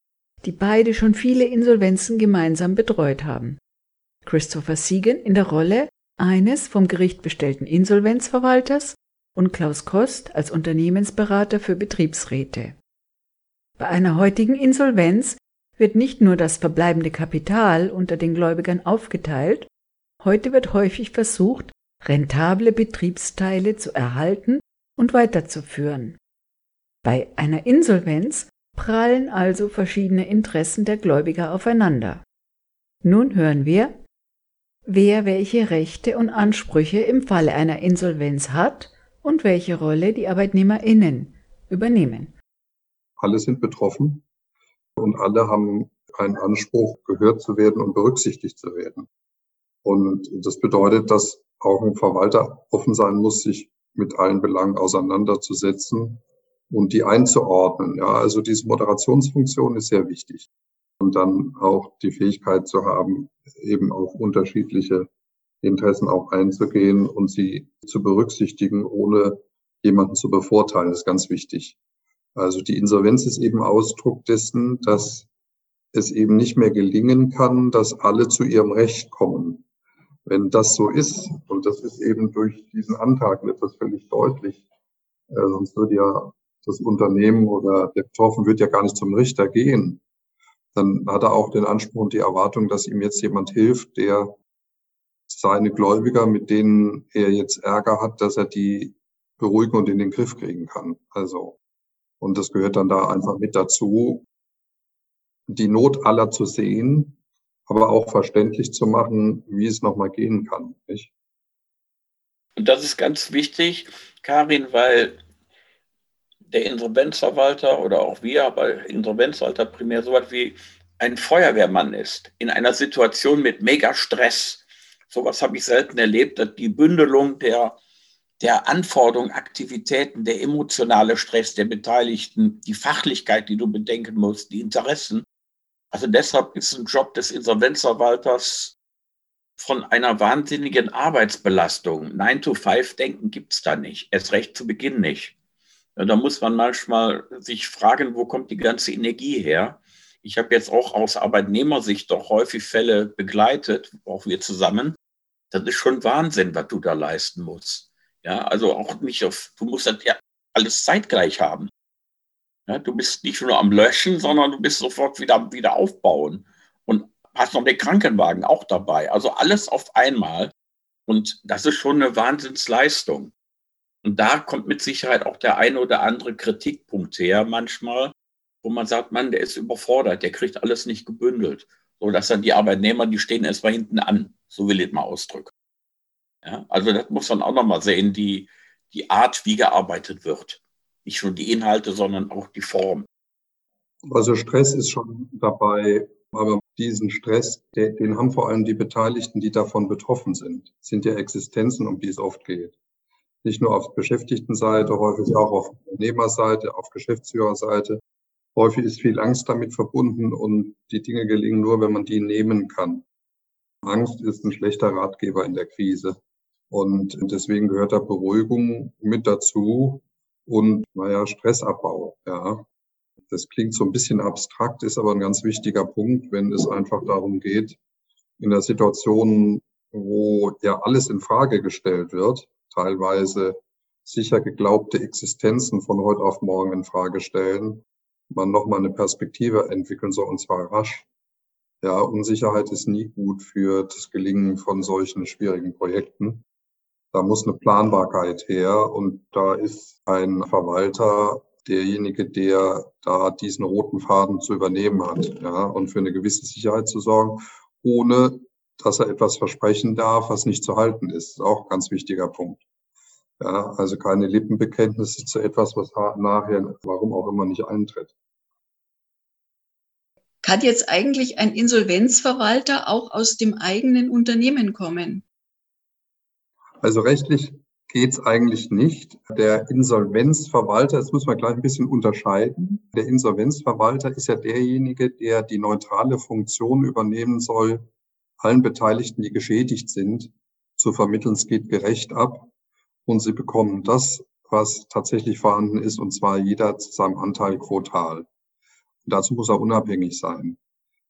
die beide schon viele Insolvenzen gemeinsam betreut haben. Christopher Siegen in der Rolle eines vom Gericht bestellten Insolvenzverwalters und Klaus Kost als Unternehmensberater für Betriebsräte. Bei einer heutigen Insolvenz wird nicht nur das verbleibende Kapital unter den Gläubigern aufgeteilt, heute wird häufig versucht, rentable Betriebsteile zu erhalten und weiterzuführen. Bei einer Insolvenz prallen also verschiedene Interessen der Gläubiger aufeinander. Nun hören wir, wer welche Rechte und Ansprüche im Falle einer Insolvenz hat und welche Rolle die Arbeitnehmerinnen übernehmen. Alle sind betroffen und alle haben einen Anspruch, gehört zu werden und berücksichtigt zu werden. Und das bedeutet, dass auch ein Verwalter offen sein muss, sich mit allen Belangen auseinanderzusetzen und die einzuordnen. Ja, also diese Moderationsfunktion ist sehr wichtig. Und dann auch die Fähigkeit zu haben, eben auf unterschiedliche Interessen auch einzugehen und sie zu berücksichtigen, ohne jemanden zu bevorteilen, ist ganz wichtig. Also die Insolvenz ist eben Ausdruck dessen, dass es eben nicht mehr gelingen kann, dass alle zu ihrem Recht kommen. Wenn das so ist, und das ist eben durch diesen Antrag das völlig deutlich, äh, sonst würde ja das Unternehmen oder der Betroffene wird ja gar nicht zum Richter gehen, dann hat er auch den Anspruch und die Erwartung, dass ihm jetzt jemand hilft, der seine Gläubiger, mit denen er jetzt Ärger hat, dass er die beruhigen und in den Griff kriegen kann. Also und das gehört dann da einfach mit dazu, die Not aller zu sehen, aber auch verständlich zu machen, wie es nochmal gehen kann. Nicht? Und das ist ganz wichtig, Karin, weil der Insolvenzverwalter oder auch wir, aber Insolvenzverwalter primär so etwas wie ein Feuerwehrmann ist, in einer Situation mit mega Stress. Sowas habe ich selten erlebt, dass die Bündelung der der Anforderungen, Aktivitäten, der emotionale Stress der Beteiligten, die Fachlichkeit, die du bedenken musst, die Interessen. Also deshalb ist ein Job des Insolvenzverwalters von einer wahnsinnigen Arbeitsbelastung. 9-to-5-Denken gibt es da nicht, erst recht zu Beginn nicht. Da muss man manchmal sich fragen, wo kommt die ganze Energie her? Ich habe jetzt auch aus Arbeitnehmersicht doch häufig Fälle begleitet, auch wir zusammen. Das ist schon Wahnsinn, was du da leisten musst. Ja, also auch nicht auf, du musst das ja alles zeitgleich haben. Ja, du bist nicht nur am Löschen, sondern du bist sofort wieder, wieder aufbauen und hast noch den Krankenwagen auch dabei. Also alles auf einmal. Und das ist schon eine Wahnsinnsleistung. Und da kommt mit Sicherheit auch der eine oder andere Kritikpunkt her manchmal, wo man sagt, Mann, der ist überfordert, der kriegt alles nicht gebündelt. So dass dann die Arbeitnehmer, die stehen erstmal hinten an. So will ich mal ausdrücken. Ja, also das muss man auch nochmal sehen, die, die Art, wie gearbeitet wird. Nicht nur die Inhalte, sondern auch die Form. Also Stress ist schon dabei, aber diesen Stress, den, haben vor allem die Beteiligten, die davon betroffen sind. Sind ja Existenzen, um die es oft geht. Nicht nur auf Beschäftigtenseite, häufig auch auf Unternehmerseite, auf Geschäftsführerseite. Häufig ist viel Angst damit verbunden und die Dinge gelingen nur, wenn man die nehmen kann. Angst ist ein schlechter Ratgeber in der Krise. Und deswegen gehört da Beruhigung mit dazu und, naja, Stressabbau, ja. Das klingt so ein bisschen abstrakt, ist aber ein ganz wichtiger Punkt, wenn es einfach darum geht, in der Situation, wo ja alles in Frage gestellt wird, teilweise sicher geglaubte Existenzen von heute auf morgen in Frage stellen, man nochmal eine Perspektive entwickeln soll, und zwar rasch. Ja, Unsicherheit ist nie gut für das Gelingen von solchen schwierigen Projekten. Da muss eine Planbarkeit her und da ist ein Verwalter derjenige, der da diesen roten Faden zu übernehmen hat, ja, und für eine gewisse Sicherheit zu sorgen, ohne dass er etwas versprechen darf, was nicht zu halten ist. Ist auch ein ganz wichtiger Punkt. Ja, also keine Lippenbekenntnisse zu etwas, was nachher, warum auch immer, nicht eintritt. Kann jetzt eigentlich ein Insolvenzverwalter auch aus dem eigenen Unternehmen kommen? Also rechtlich geht's eigentlich nicht. Der Insolvenzverwalter, das muss man gleich ein bisschen unterscheiden. Der Insolvenzverwalter ist ja derjenige, der die neutrale Funktion übernehmen soll, allen Beteiligten, die geschädigt sind, zu vermitteln, es geht gerecht ab und sie bekommen das, was tatsächlich vorhanden ist, und zwar jeder zu seinem Anteil quotal. Und dazu muss er unabhängig sein.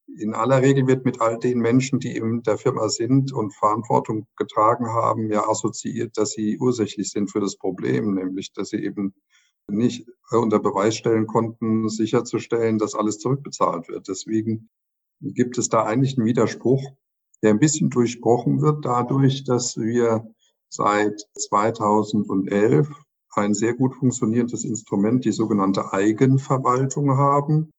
In aller Regel wird mit all den Menschen, die in der Firma sind und Verantwortung getragen haben, ja assoziiert, dass sie ursächlich sind für das Problem, nämlich dass sie eben nicht unter Beweis stellen konnten, sicherzustellen, dass alles zurückbezahlt wird. Deswegen gibt es da eigentlich einen Widerspruch, der ein bisschen durchbrochen wird dadurch, dass wir seit 2011 ein sehr gut funktionierendes Instrument, die sogenannte Eigenverwaltung haben,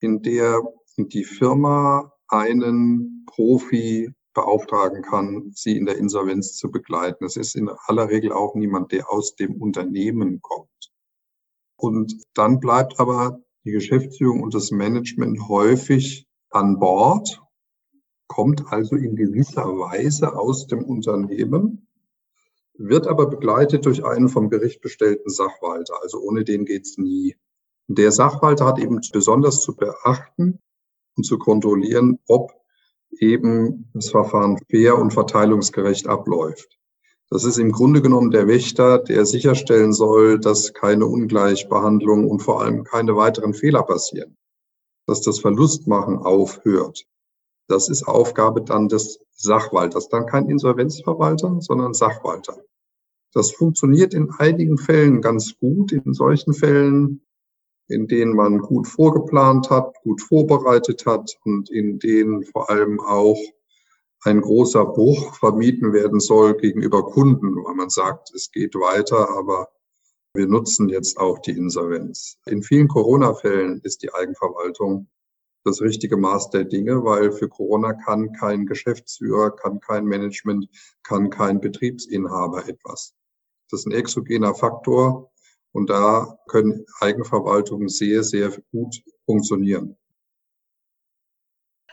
in der die Firma einen Profi beauftragen kann, sie in der Insolvenz zu begleiten. Das ist in aller Regel auch niemand, der aus dem Unternehmen kommt. Und dann bleibt aber die Geschäftsführung und das Management häufig an Bord, kommt also in gewisser Weise aus dem Unternehmen wird aber begleitet durch einen vom Gericht bestellten Sachwalter. Also ohne den geht's nie. Der Sachwalter hat eben besonders zu beachten und zu kontrollieren, ob eben das Verfahren fair und verteilungsgerecht abläuft. Das ist im Grunde genommen der Wächter, der sicherstellen soll, dass keine Ungleichbehandlung und vor allem keine weiteren Fehler passieren, dass das Verlustmachen aufhört. Das ist Aufgabe dann des Sachwalters, dann kein Insolvenzverwalter, sondern Sachwalter. Das funktioniert in einigen Fällen ganz gut. In solchen Fällen, in denen man gut vorgeplant hat, gut vorbereitet hat und in denen vor allem auch ein großer Bruch vermieden werden soll gegenüber Kunden, weil man sagt, es geht weiter, aber wir nutzen jetzt auch die Insolvenz. In vielen Corona-Fällen ist die Eigenverwaltung das richtige Maß der Dinge, weil für Corona kann kein Geschäftsführer, kann kein Management, kann kein Betriebsinhaber etwas. Das ist ein exogener Faktor und da können Eigenverwaltungen sehr, sehr gut funktionieren.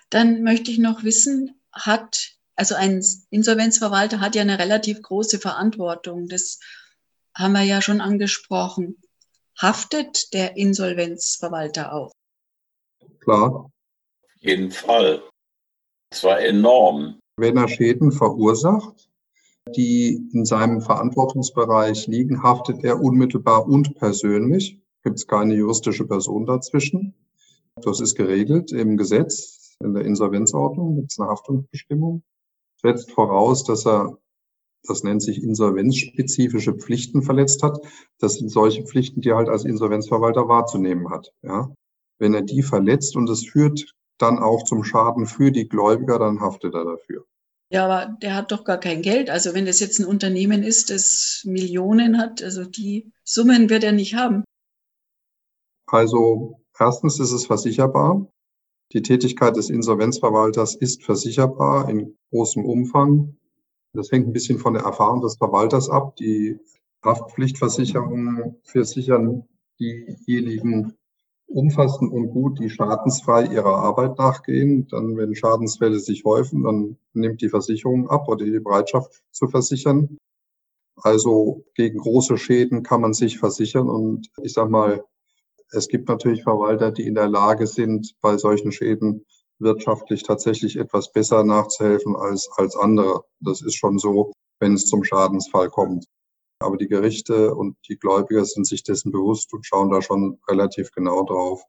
Dann möchte ich noch wissen, hat, also ein Insolvenzverwalter hat ja eine relativ große Verantwortung. Das haben wir ja schon angesprochen. Haftet der Insolvenzverwalter auch? Klar. Auf jeden Fall. Zwar enorm. Wenn er Schäden verursacht, die in seinem Verantwortungsbereich liegen, haftet er unmittelbar und persönlich. Gibt es keine juristische Person dazwischen. Das ist geregelt im Gesetz, in der Insolvenzordnung gibt es eine Haftungsbestimmung. Setzt voraus, dass er, das nennt sich insolvenzspezifische Pflichten verletzt hat. Das sind solche Pflichten, die er halt als Insolvenzverwalter wahrzunehmen hat. Ja. Wenn er die verletzt und es führt dann auch zum Schaden für die Gläubiger, dann haftet er dafür. Ja, aber der hat doch gar kein Geld. Also wenn das jetzt ein Unternehmen ist, das Millionen hat, also die Summen wird er nicht haben. Also erstens ist es versicherbar. Die Tätigkeit des Insolvenzverwalters ist versicherbar in großem Umfang. Das hängt ein bisschen von der Erfahrung des Verwalters ab. Die Haftpflichtversicherungen versichern diejenigen umfassend und gut, die schadensfrei ihrer Arbeit nachgehen. Dann, wenn Schadensfälle sich häufen, dann nimmt die Versicherung ab oder die Bereitschaft zu versichern. Also gegen große Schäden kann man sich versichern und ich sag mal, Es gibt natürlich Verwalter, die in der Lage sind, bei solchen Schäden wirtschaftlich tatsächlich etwas besser nachzuhelfen als, als andere. Das ist schon so, wenn es zum Schadensfall kommt. Aber die Gerichte und die Gläubiger sind sich dessen bewusst und schauen da schon relativ genau drauf,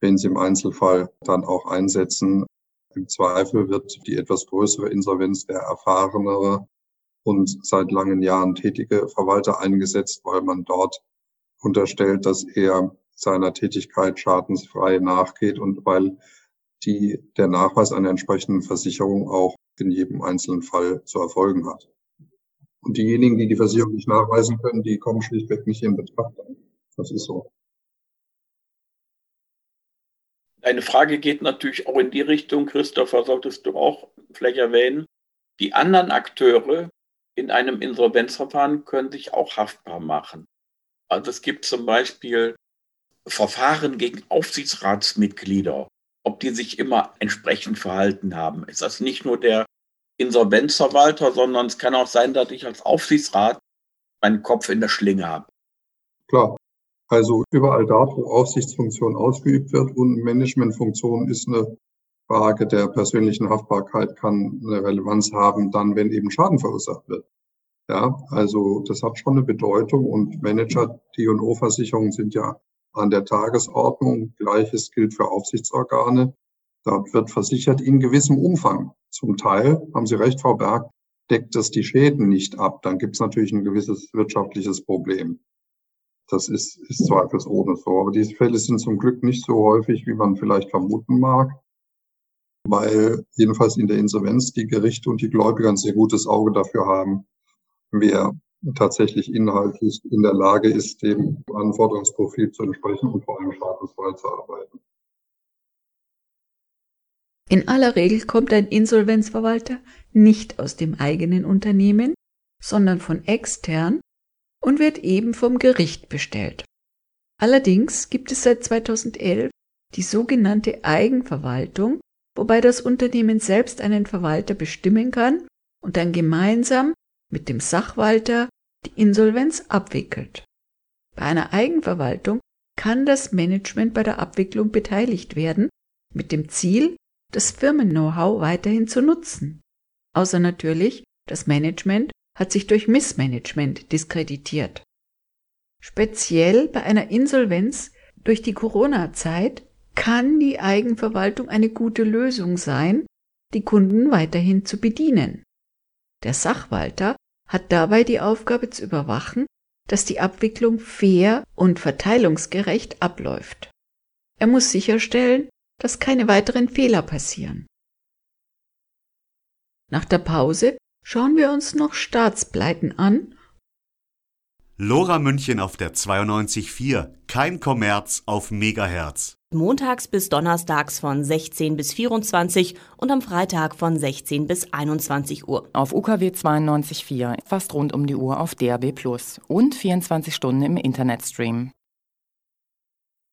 wenn sie im Einzelfall dann auch einsetzen. Im Zweifel wird die etwas größere Insolvenz der erfahrenere und seit langen Jahren tätige Verwalter eingesetzt, weil man dort unterstellt, dass er seiner Tätigkeit schadensfrei nachgeht und weil die, der Nachweis einer entsprechenden Versicherung auch in jedem einzelnen Fall zu erfolgen hat. Und diejenigen, die die Versicherung nicht nachweisen können, die kommen schlichtweg nicht in Betracht. Das ist so. Eine Frage geht natürlich auch in die Richtung, Christopher, solltest du auch vielleicht erwähnen. Die anderen Akteure in einem Insolvenzverfahren können sich auch haftbar machen. Also es gibt zum Beispiel Verfahren gegen Aufsichtsratsmitglieder, ob die sich immer entsprechend verhalten haben. Ist das nicht nur der Insolvenzverwalter, sondern es kann auch sein, dass ich als Aufsichtsrat meinen Kopf in der Schlinge habe. Klar. Also überall dort, wo Aufsichtsfunktion ausgeübt wird und Managementfunktion ist eine Frage der persönlichen Haftbarkeit, kann eine Relevanz haben, dann, wenn eben Schaden verursacht wird. Ja, also das hat schon eine Bedeutung und Manager, D&O-Versicherungen sind ja an der Tagesordnung. Gleiches gilt für Aufsichtsorgane. Dort wird versichert in gewissem Umfang. Zum Teil, haben Sie recht, Frau Berg, deckt das die Schäden nicht ab. Dann gibt es natürlich ein gewisses wirtschaftliches Problem. Das ist, ist zweifelsohne so. Aber diese Fälle sind zum Glück nicht so häufig, wie man vielleicht vermuten mag, weil jedenfalls in der Insolvenz die Gerichte und die Gläubiger ein sehr gutes Auge dafür haben, wer tatsächlich inhaltlich in der Lage ist, dem Anforderungsprofil zu entsprechen und vor allem schadensfrei zu arbeiten. In aller Regel kommt ein Insolvenzverwalter nicht aus dem eigenen Unternehmen, sondern von extern und wird eben vom Gericht bestellt. Allerdings gibt es seit 2011 die sogenannte Eigenverwaltung, wobei das Unternehmen selbst einen Verwalter bestimmen kann und dann gemeinsam mit dem Sachwalter die Insolvenz abwickelt. Bei einer Eigenverwaltung kann das Management bei der Abwicklung beteiligt werden, mit dem Ziel, das Firmen-Know-how weiterhin zu nutzen. Außer natürlich, das Management hat sich durch Missmanagement diskreditiert. Speziell bei einer Insolvenz durch die Corona-Zeit kann die Eigenverwaltung eine gute Lösung sein, die Kunden weiterhin zu bedienen. Der Sachwalter hat dabei die Aufgabe zu überwachen, dass die Abwicklung fair und verteilungsgerecht abläuft. Er muss sicherstellen, dass keine weiteren Fehler passieren. Nach der Pause schauen wir uns noch Staatspleiten an. Lora München auf der 92.4, kein Kommerz auf Megahertz montags bis donnerstags von 16 bis 24 und am Freitag von 16 bis 21 Uhr. Auf UKW 92.4, fast rund um die Uhr auf DAB Plus und 24 Stunden im Internetstream.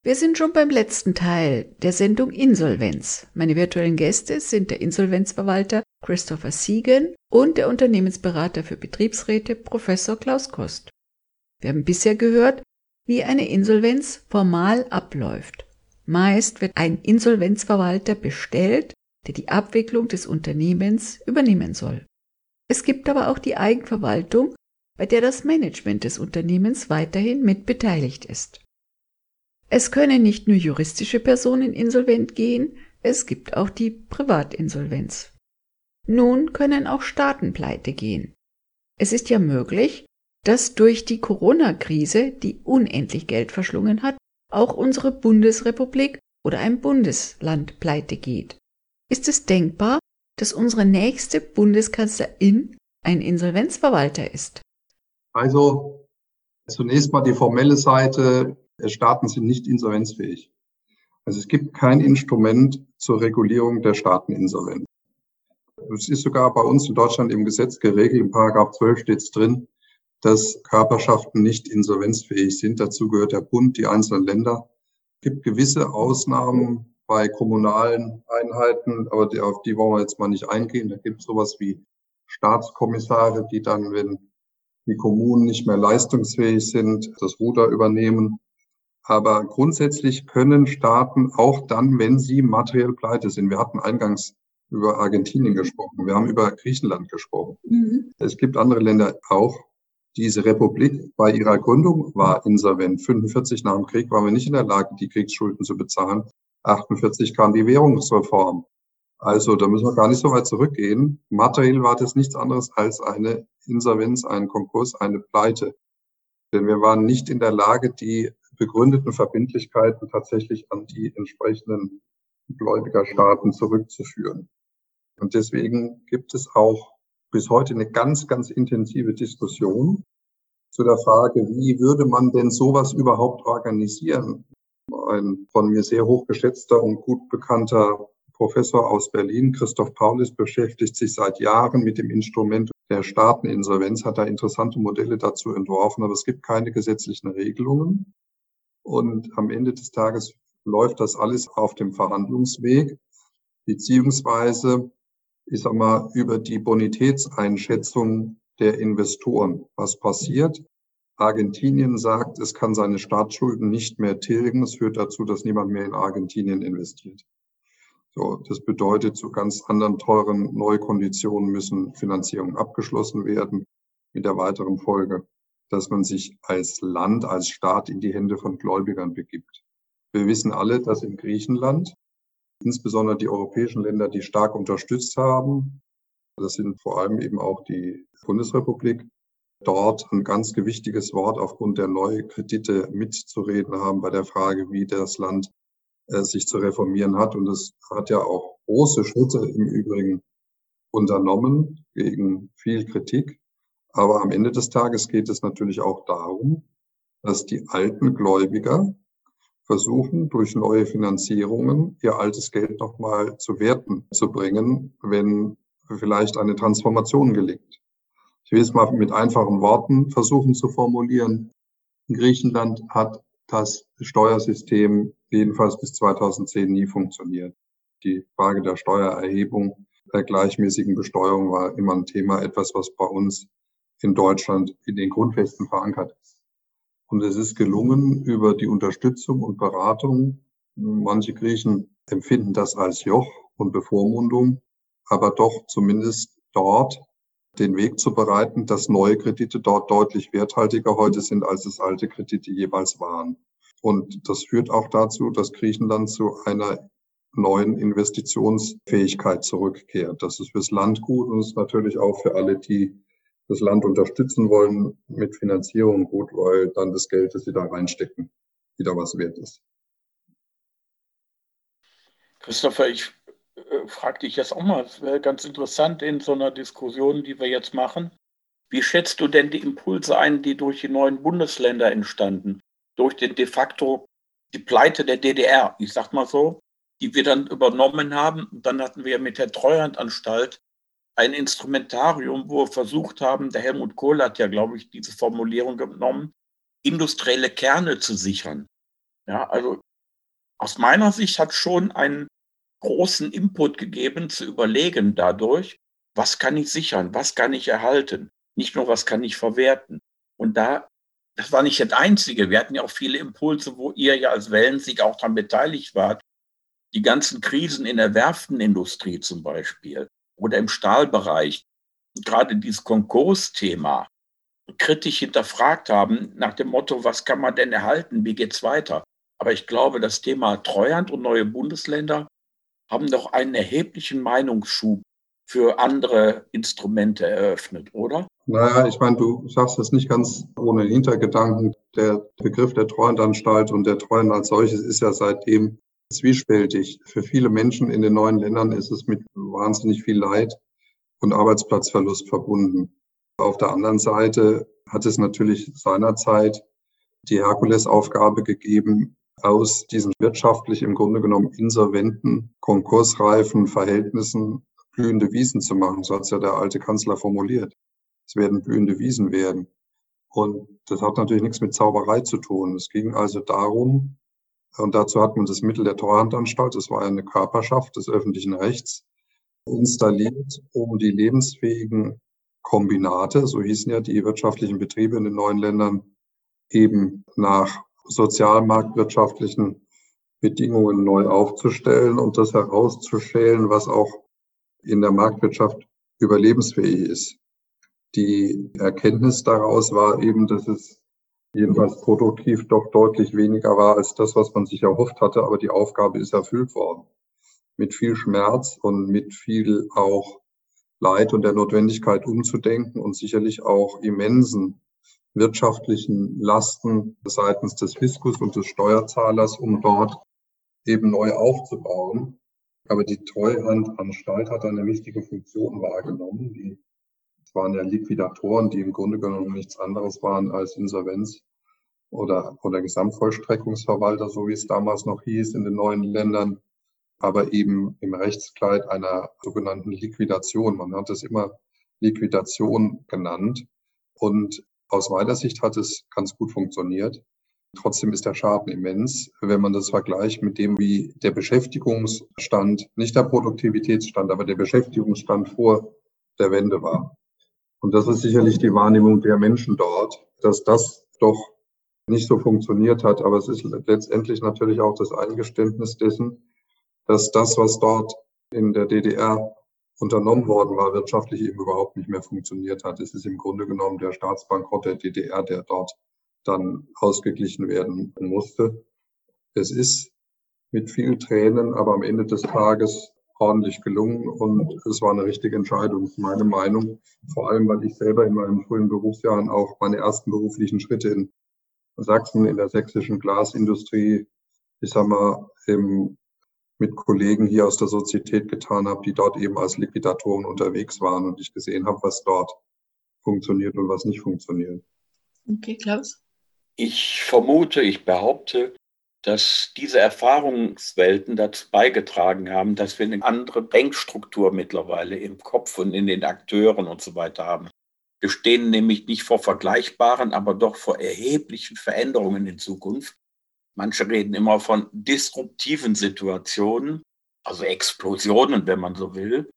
Wir sind schon beim letzten Teil der Sendung Insolvenz. Meine virtuellen Gäste sind der Insolvenzverwalter Christopher Siegen und der Unternehmensberater für Betriebsräte Professor Klaus Kost. Wir haben bisher gehört, wie eine Insolvenz formal abläuft. Meist wird ein Insolvenzverwalter bestellt, der die Abwicklung des Unternehmens übernehmen soll. Es gibt aber auch die Eigenverwaltung, bei der das Management des Unternehmens weiterhin mit beteiligt ist. Es können nicht nur juristische Personen insolvent gehen, es gibt auch die Privatinsolvenz. Nun können auch Staaten pleite gehen. Es ist ja möglich, dass durch die Corona-Krise, die unendlich Geld verschlungen hat, auch unsere Bundesrepublik oder ein Bundesland pleite geht. Ist es denkbar, dass unsere nächste Bundeskanzlerin ein Insolvenzverwalter ist? Also zunächst mal die formelle Seite. Staaten sind nicht insolvenzfähig. Also es gibt kein Instrument zur Regulierung der Staateninsolvenz. Es ist sogar bei uns in Deutschland im Gesetz geregelt, im Paragraph 12 steht es drin, dass Körperschaften nicht insolvenzfähig sind. Dazu gehört der Bund, die einzelnen Länder. Es gibt gewisse Ausnahmen bei kommunalen Einheiten, aber die, auf die wollen wir jetzt mal nicht eingehen. Da gibt es sowas wie Staatskommissare, die dann, wenn die Kommunen nicht mehr leistungsfähig sind, das Ruder übernehmen. Aber grundsätzlich können Staaten auch dann, wenn sie materiell pleite sind. Wir hatten eingangs über Argentinien gesprochen. Wir haben über Griechenland gesprochen. Mhm. Es gibt andere Länder auch. Diese Republik bei ihrer Gründung war insolvent. 45 nach dem Krieg waren wir nicht in der Lage, die Kriegsschulden zu bezahlen. 48 kam die Währungsreform. Also da müssen wir gar nicht so weit zurückgehen. Materiell war das nichts anderes als eine Insolvenz, ein Konkurs, eine Pleite. Denn wir waren nicht in der Lage, die begründeten Verbindlichkeiten tatsächlich an die entsprechenden Gläubigerstaaten zurückzuführen. Und deswegen gibt es auch bis heute eine ganz, ganz intensive Diskussion zu der Frage, wie würde man denn sowas überhaupt organisieren? Ein von mir sehr hochgeschätzter und gut bekannter Professor aus Berlin, Christoph Paulis, beschäftigt sich seit Jahren mit dem Instrument der Staateninsolvenz, hat da interessante Modelle dazu entworfen, aber es gibt keine gesetzlichen Regelungen. Und am Ende des Tages läuft das alles auf dem Verhandlungsweg, beziehungsweise ich sag mal, über die Bonitätseinschätzung der Investoren. Was passiert? Argentinien sagt, es kann seine Staatsschulden nicht mehr tilgen. Es führt dazu, dass niemand mehr in Argentinien investiert. So, das bedeutet, zu ganz anderen teuren Neukonditionen müssen Finanzierungen abgeschlossen werden, mit der weiteren Folge, dass man sich als Land, als Staat in die Hände von Gläubigern begibt. Wir wissen alle, dass in Griechenland insbesondere die europäischen Länder, die stark unterstützt haben. Das sind vor allem eben auch die Bundesrepublik. Dort ein ganz gewichtiges Wort aufgrund der Neukredite mitzureden haben bei der Frage, wie das Land äh, sich zu reformieren hat. Und es hat ja auch große Schritte im Übrigen unternommen gegen viel Kritik. Aber am Ende des Tages geht es natürlich auch darum, dass die alten Gläubiger versuchen, durch neue Finanzierungen ihr altes Geld nochmal zu Werten zu bringen, wenn vielleicht eine Transformation gelingt. Ich will es mal mit einfachen Worten versuchen zu formulieren. Griechenland hat das Steuersystem jedenfalls bis 2010 nie funktioniert. Die Frage der Steuererhebung, der gleichmäßigen Besteuerung war immer ein Thema, etwas, was bei uns in Deutschland in den Grundfesten verankert ist. Und es ist gelungen, über die Unterstützung und Beratung, manche Griechen empfinden das als Joch und Bevormundung, aber doch zumindest dort den Weg zu bereiten, dass neue Kredite dort deutlich werthaltiger heute sind, als es alte Kredite jeweils waren. Und das führt auch dazu, dass Griechenland zu einer neuen Investitionsfähigkeit zurückkehrt. Das ist fürs Land gut und ist natürlich auch für alle, die das Land unterstützen wollen mit Finanzierung gut, weil dann das Geld, das sie da reinstecken, wieder was wert ist. Christopher, ich äh, frage dich jetzt auch mal, es wäre ganz interessant in so einer Diskussion, die wir jetzt machen. Wie schätzt du denn die Impulse ein, die durch die neuen Bundesländer entstanden? Durch den de facto die Pleite der DDR, ich sag mal so, die wir dann übernommen haben. Und dann hatten wir mit der Treuhandanstalt ein Instrumentarium, wo wir versucht haben, der Helmut Kohl hat ja, glaube ich, diese Formulierung genommen, industrielle Kerne zu sichern. Ja, also aus meiner Sicht hat schon einen großen Input gegeben, zu überlegen dadurch, was kann ich sichern, was kann ich erhalten, nicht nur was kann ich verwerten. Und da, das war nicht das Einzige. Wir hatten ja auch viele Impulse, wo ihr ja als Wellensieg auch daran beteiligt wart. Die ganzen Krisen in der Werftenindustrie zum Beispiel oder im Stahlbereich gerade dieses Konkursthema kritisch hinterfragt haben nach dem Motto, was kann man denn erhalten, wie geht's weiter? Aber ich glaube, das Thema Treuhand und neue Bundesländer haben doch einen erheblichen Meinungsschub für andere Instrumente eröffnet, oder? Naja, ich meine, du sagst das nicht ganz ohne Hintergedanken. Der Begriff der Treuhandanstalt und der Treuhand als solches ist ja seitdem zwiespältig. Für viele Menschen in den neuen Ländern ist es mit wahnsinnig viel Leid und Arbeitsplatzverlust verbunden. Auf der anderen Seite hat es natürlich seinerzeit die Herkulesaufgabe gegeben, aus diesen wirtschaftlich im Grunde genommen insolventen, konkursreifen Verhältnissen blühende Wiesen zu machen. So hat es ja der alte Kanzler formuliert. Es werden blühende Wiesen werden. Und das hat natürlich nichts mit Zauberei zu tun. Es ging also darum, und dazu hat man das Mittel der Treuhandanstalt, das war eine Körperschaft des öffentlichen Rechts, installiert, um die lebensfähigen Kombinate, so hießen ja die wirtschaftlichen Betriebe in den neuen Ländern, eben nach sozialmarktwirtschaftlichen Bedingungen neu aufzustellen und das herauszuschälen, was auch in der Marktwirtschaft überlebensfähig ist. Die Erkenntnis daraus war eben, dass es jedenfalls produktiv doch deutlich weniger war als das, was man sich erhofft hatte, aber die Aufgabe ist erfüllt worden. Mit viel Schmerz und mit viel auch Leid und der Notwendigkeit umzudenken und sicherlich auch immensen wirtschaftlichen Lasten seitens des Fiskus und des Steuerzahlers, um dort eben neu aufzubauen. Aber die Treuhandanstalt hat eine wichtige Funktion wahrgenommen. Die, waren ja Liquidatoren, die im Grunde genommen nichts anderes waren als Insolvenz oder, oder Gesamtvollstreckungsverwalter, so wie es damals noch hieß in den neuen Ländern, aber eben im Rechtskleid einer sogenannten Liquidation. Man hat es immer Liquidation genannt. Und aus meiner Sicht hat es ganz gut funktioniert. Trotzdem ist der Schaden immens, wenn man das vergleicht mit dem, wie der Beschäftigungsstand, nicht der Produktivitätsstand, aber der Beschäftigungsstand vor der Wende war. Und das ist sicherlich die Wahrnehmung der Menschen dort, dass das doch nicht so funktioniert hat. Aber es ist letztendlich natürlich auch das Eingeständnis dessen, dass das, was dort in der DDR unternommen worden war, wirtschaftlich eben überhaupt nicht mehr funktioniert hat. Es ist im Grunde genommen der Staatsbankrott der DDR, der dort dann ausgeglichen werden musste. Es ist mit viel Tränen, aber am Ende des Tages ordentlich gelungen und es war eine richtige Entscheidung, meine Meinung. Vor allem, weil ich selber in meinen frühen Berufsjahren auch meine ersten beruflichen Schritte in Sachsen in der sächsischen Glasindustrie, ich sag mal, im mit Kollegen hier aus der Sozietät getan habe, die dort eben als Liquidatoren unterwegs waren und ich gesehen habe, was dort funktioniert und was nicht funktioniert. Okay, Klaus? Ich vermute, ich behaupte, dass diese Erfahrungswelten dazu beigetragen haben, dass wir eine andere Denkstruktur mittlerweile im Kopf und in den Akteuren und so weiter haben. Wir stehen nämlich nicht vor vergleichbaren, aber doch vor erheblichen Veränderungen in Zukunft. Manche reden immer von disruptiven Situationen, also Explosionen, wenn man so will.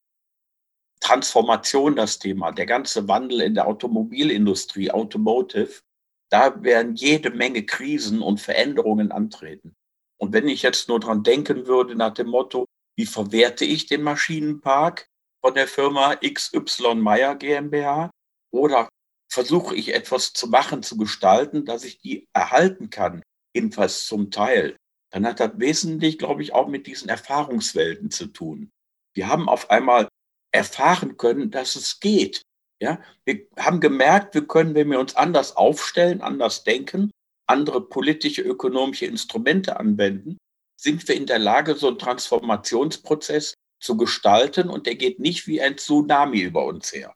Transformation das Thema, der ganze Wandel in der Automobilindustrie, Automotive, da werden jede Menge Krisen und Veränderungen antreten. Und wenn ich jetzt nur dran denken würde nach dem Motto, wie verwerte ich den Maschinenpark von der Firma XY Meyer GmbH oder versuche ich etwas zu machen, zu gestalten, dass ich die erhalten kann, jedenfalls zum Teil, dann hat das wesentlich, glaube ich, auch mit diesen Erfahrungswelten zu tun. Wir haben auf einmal erfahren können, dass es geht. Ja, wir haben gemerkt, wir können, wenn wir uns anders aufstellen, anders denken, andere politische, ökonomische Instrumente anwenden, sind wir in der Lage, so einen Transformationsprozess zu gestalten und der geht nicht wie ein Tsunami über uns her.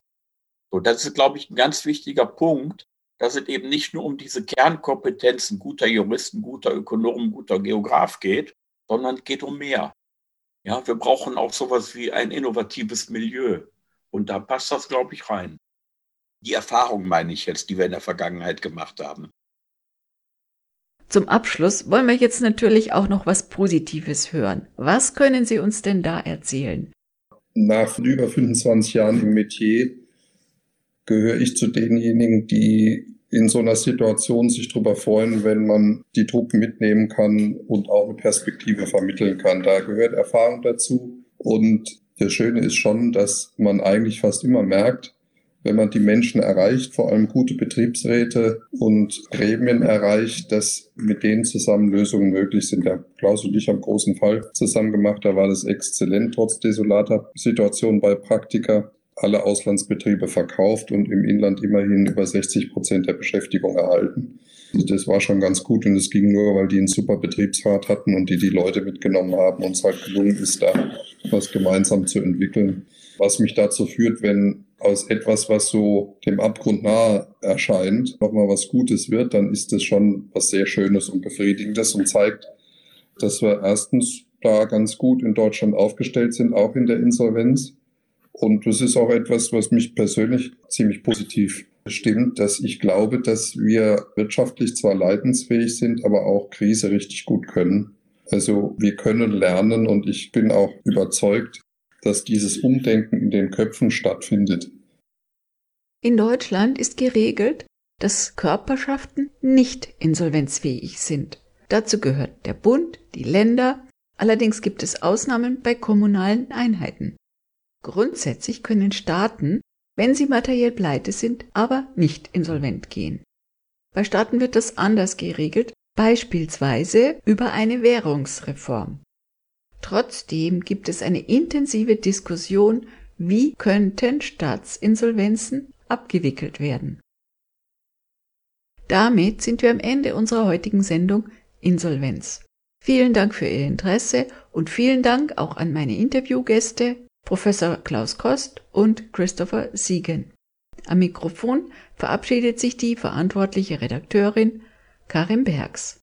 So, das ist, glaube ich, ein ganz wichtiger Punkt, dass es eben nicht nur um diese Kernkompetenzen guter Juristen, guter Ökonomen, guter Geograf geht, sondern es geht um mehr. Ja, wir brauchen auch sowas wie ein innovatives Milieu. Und da passt das, glaube ich, rein. Die Erfahrung meine ich jetzt, die wir in der Vergangenheit gemacht haben. Zum Abschluss wollen wir jetzt natürlich auch noch was Positives hören. Was können Sie uns denn da erzählen? Nach über 25 Jahren im Metier gehöre ich zu denjenigen, die in so einer Situation sich darüber freuen, wenn man die Truppen mitnehmen kann und auch eine Perspektive vermitteln kann. Da gehört Erfahrung dazu. Und das Schöne ist schon, dass man eigentlich fast immer merkt, wenn man die Menschen erreicht, vor allem gute Betriebsräte und Gremien erreicht, dass mit denen zusammen Lösungen möglich sind. Der Klaus und ich haben großen Fall zusammen gemacht, da war das exzellent, trotz desolater Situation bei Praktika alle Auslandsbetriebe verkauft und im Inland immerhin über 60 Prozent der Beschäftigung erhalten. Das war schon ganz gut und es ging nur, weil die einen super Betriebsrat hatten und die die Leute mitgenommen haben und es halt gelungen ist, da was gemeinsam zu entwickeln. Was mich dazu führt, wenn aus etwas, was so dem Abgrund nahe erscheint, nochmal was Gutes wird, dann ist das schon was sehr Schönes und Befriedigendes und zeigt, dass wir erstens da ganz gut in Deutschland aufgestellt sind, auch in der Insolvenz und das ist auch etwas, was mich persönlich ziemlich positiv stimmt, dass ich glaube, dass wir wirtschaftlich zwar leidensfähig sind, aber auch Krise richtig gut können. Also wir können lernen und ich bin auch überzeugt, dass dieses Umdenken in den Köpfen stattfindet. In Deutschland ist geregelt, dass Körperschaften nicht insolvenzfähig sind. Dazu gehört der Bund, die Länder, allerdings gibt es Ausnahmen bei kommunalen Einheiten. Grundsätzlich können Staaten, wenn sie materiell pleite sind, aber nicht insolvent gehen. Bei Staaten wird das anders geregelt, beispielsweise über eine Währungsreform. Trotzdem gibt es eine intensive Diskussion, wie könnten Staatsinsolvenzen abgewickelt werden. Damit sind wir am Ende unserer heutigen Sendung Insolvenz. Vielen Dank für Ihr Interesse und vielen Dank auch an meine Interviewgäste Professor Klaus Kost und Christopher Siegen. Am Mikrofon verabschiedet sich die verantwortliche Redakteurin Karin Bergs.